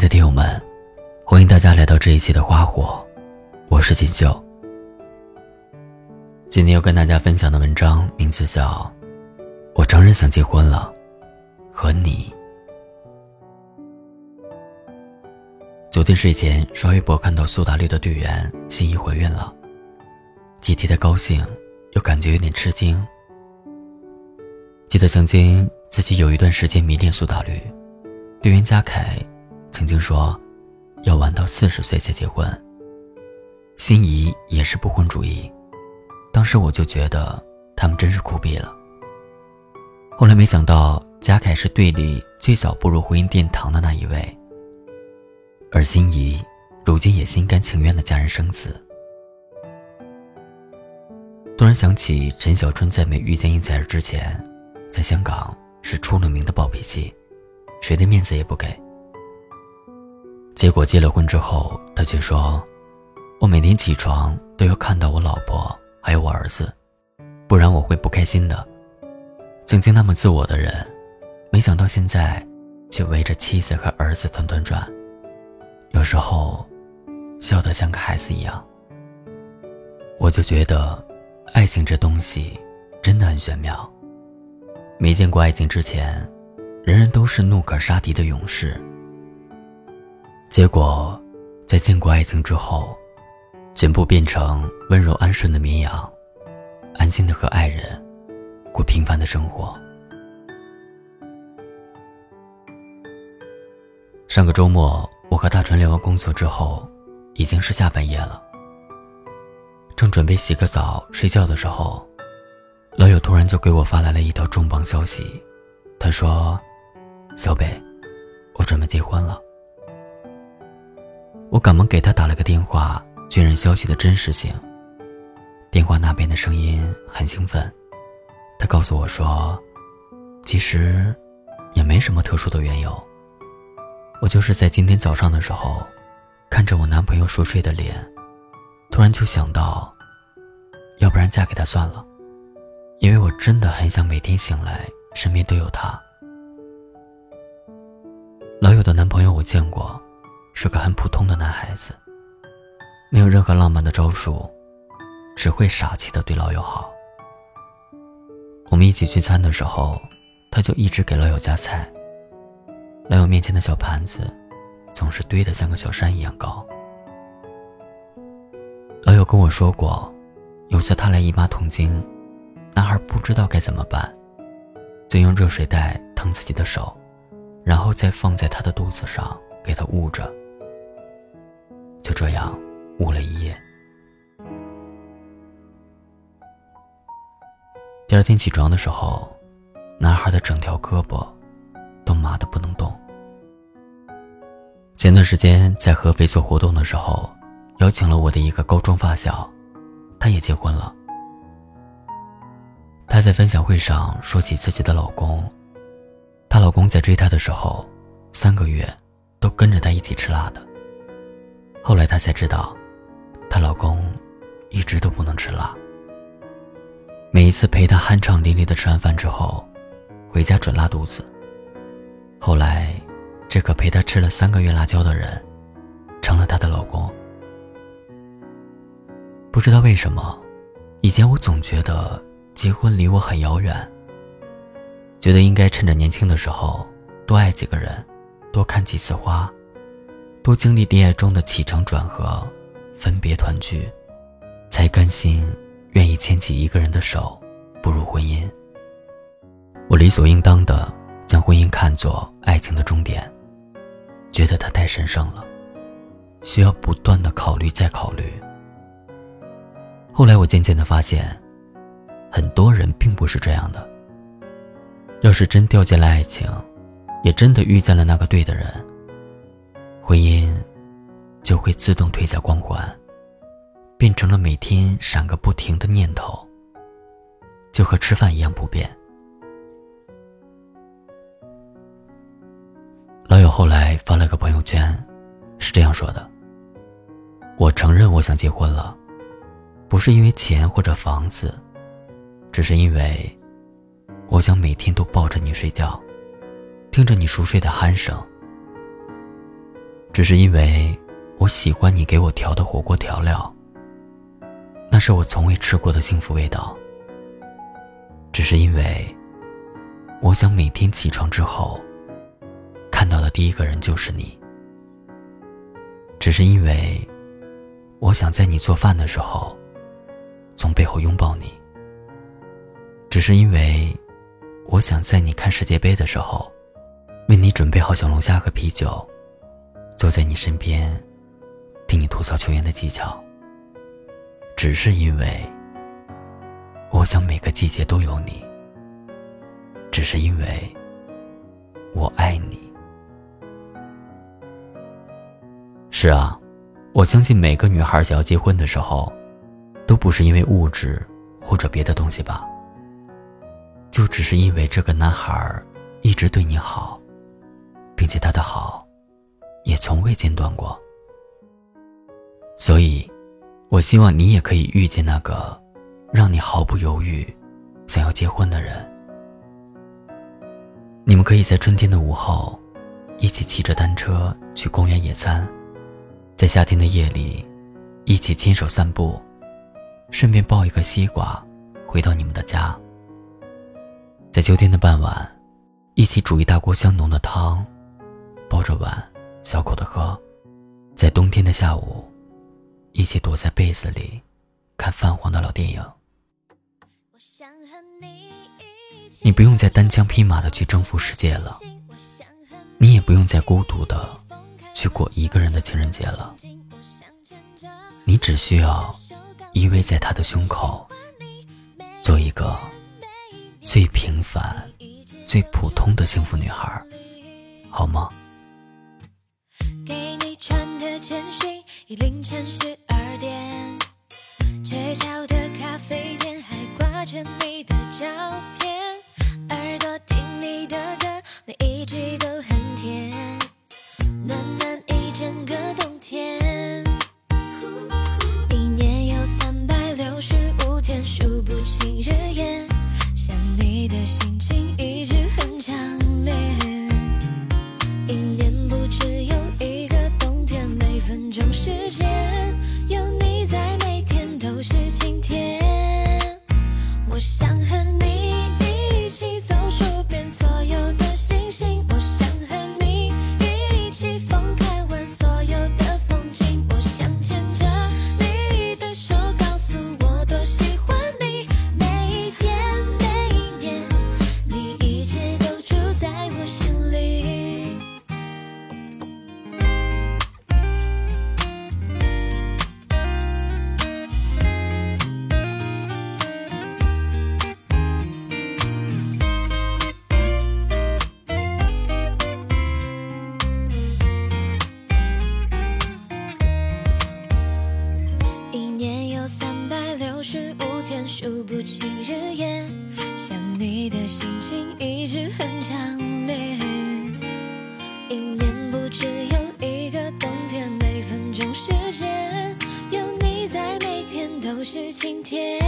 的听友们，欢迎大家来到这一期的花火，我是锦绣。今天要跟大家分享的文章名字叫《我承认想结婚了》，和你。昨天睡前刷微博看到苏打绿的队员心仪怀孕了，既替她高兴，又感觉有点吃惊。记得曾经自己有一段时间迷恋苏打绿，队员嘉凯。曾经说，要玩到四十岁才结婚。心仪也是不婚主义，当时我就觉得他们真是酷毙了。后来没想到，贾凯是队里最早步入婚姻殿堂的那一位，而心仪如今也心甘情愿的嫁人生子。突然想起陈小春在没遇见应采儿之前，在香港是出了名的暴脾气，谁的面子也不给。结果结了婚之后，他却说：“我每天起床都要看到我老婆还有我儿子，不然我会不开心的。”曾经那么自我的人，没想到现在却围着妻子和儿子团团转，有时候笑得像个孩子一样。我就觉得，爱情这东西真的很玄妙。没见过爱情之前，人人都是怒可杀敌的勇士。结果，在见过爱情之后，全部变成温柔安顺的绵羊，安心的和爱人过平凡的生活。上个周末，我和大川聊完工作之后，已经是下半夜了。正准备洗个澡睡觉的时候，老友突然就给我发来了一条重磅消息，他说：“小北，我准备结婚了。”我赶忙给他打了个电话，确认消息的真实性。电话那边的声音很兴奋，他告诉我说：“其实也没什么特殊的缘由，我就是在今天早上的时候，看着我男朋友熟睡的脸，突然就想到，要不然嫁给他算了，因为我真的很想每天醒来身边都有他。”老友的男朋友我见过。是个很普通的男孩子，没有任何浪漫的招数，只会傻气的对老友好。我们一起聚餐的时候，他就一直给老友夹菜。老友面前的小盘子，总是堆得像个小山一样高。老友跟我说过，有次他来姨妈痛经，男孩不知道该怎么办，就用热水袋烫自己的手，然后再放在他的肚子上给他捂着。就这样，捂了一夜。第二天起床的时候，男孩的整条胳膊都麻的不能动。前段时间在合肥做活动的时候，邀请了我的一个高中发小，她也结婚了。她在分享会上说起自己的老公，她老公在追她的时候，三个月都跟着她一起吃辣的。后来她才知道，她老公一直都不能吃辣。每一次陪她酣畅淋漓的吃完饭之后，回家准拉肚子。后来，这个陪她吃了三个月辣椒的人，成了她的老公。不知道为什么，以前我总觉得结婚离我很遥远。觉得应该趁着年轻的时候，多爱几个人，多看几次花。多经历恋爱中的起承转合，分别团聚，才甘心愿意牵起一个人的手，步入婚姻。我理所应当的将婚姻看作爱情的终点，觉得它太神圣了，需要不断的考虑再考虑。后来我渐渐的发现，很多人并不是这样的。要是真掉进了爱情，也真的遇见了那个对的人。婚姻就会自动褪下光环，变成了每天闪个不停的念头，就和吃饭一样不变。老友后来发了个朋友圈，是这样说的：“我承认我想结婚了，不是因为钱或者房子，只是因为我想每天都抱着你睡觉，听着你熟睡的鼾声。”只是因为我喜欢你给我调的火锅调料，那是我从未吃过的幸福味道。只是因为我想每天起床之后看到的第一个人就是你。只是因为我想在你做饭的时候从背后拥抱你。只是因为我想在你看世界杯的时候为你准备好小龙虾和啤酒。坐在你身边，听你吐槽球员的技巧。只是因为，我想每个季节都有你。只是因为，我爱你。是啊，我相信每个女孩想要结婚的时候，都不是因为物质或者别的东西吧，就只是因为这个男孩一直对你好，并且他的好。也从未间断过，所以，我希望你也可以遇见那个，让你毫不犹豫，想要结婚的人。你们可以在春天的午后，一起骑着单车去公园野餐，在夏天的夜里，一起牵手散步，顺便抱一个西瓜，回到你们的家。在秋天的傍晚，一起煮一大锅香浓的汤，抱着碗。小口的喝，在冬天的下午，一起躲在被子里，看泛黄的老电影。你不用再单枪匹马的去征服世界了，你也不用再孤独的去过一个人的情人节了。你只需要依偎在他的胸口，做一个最平凡、最普通的幸福女孩，好吗？凌晨十二点，街角想和每分钟时间有你在，每天都是晴天。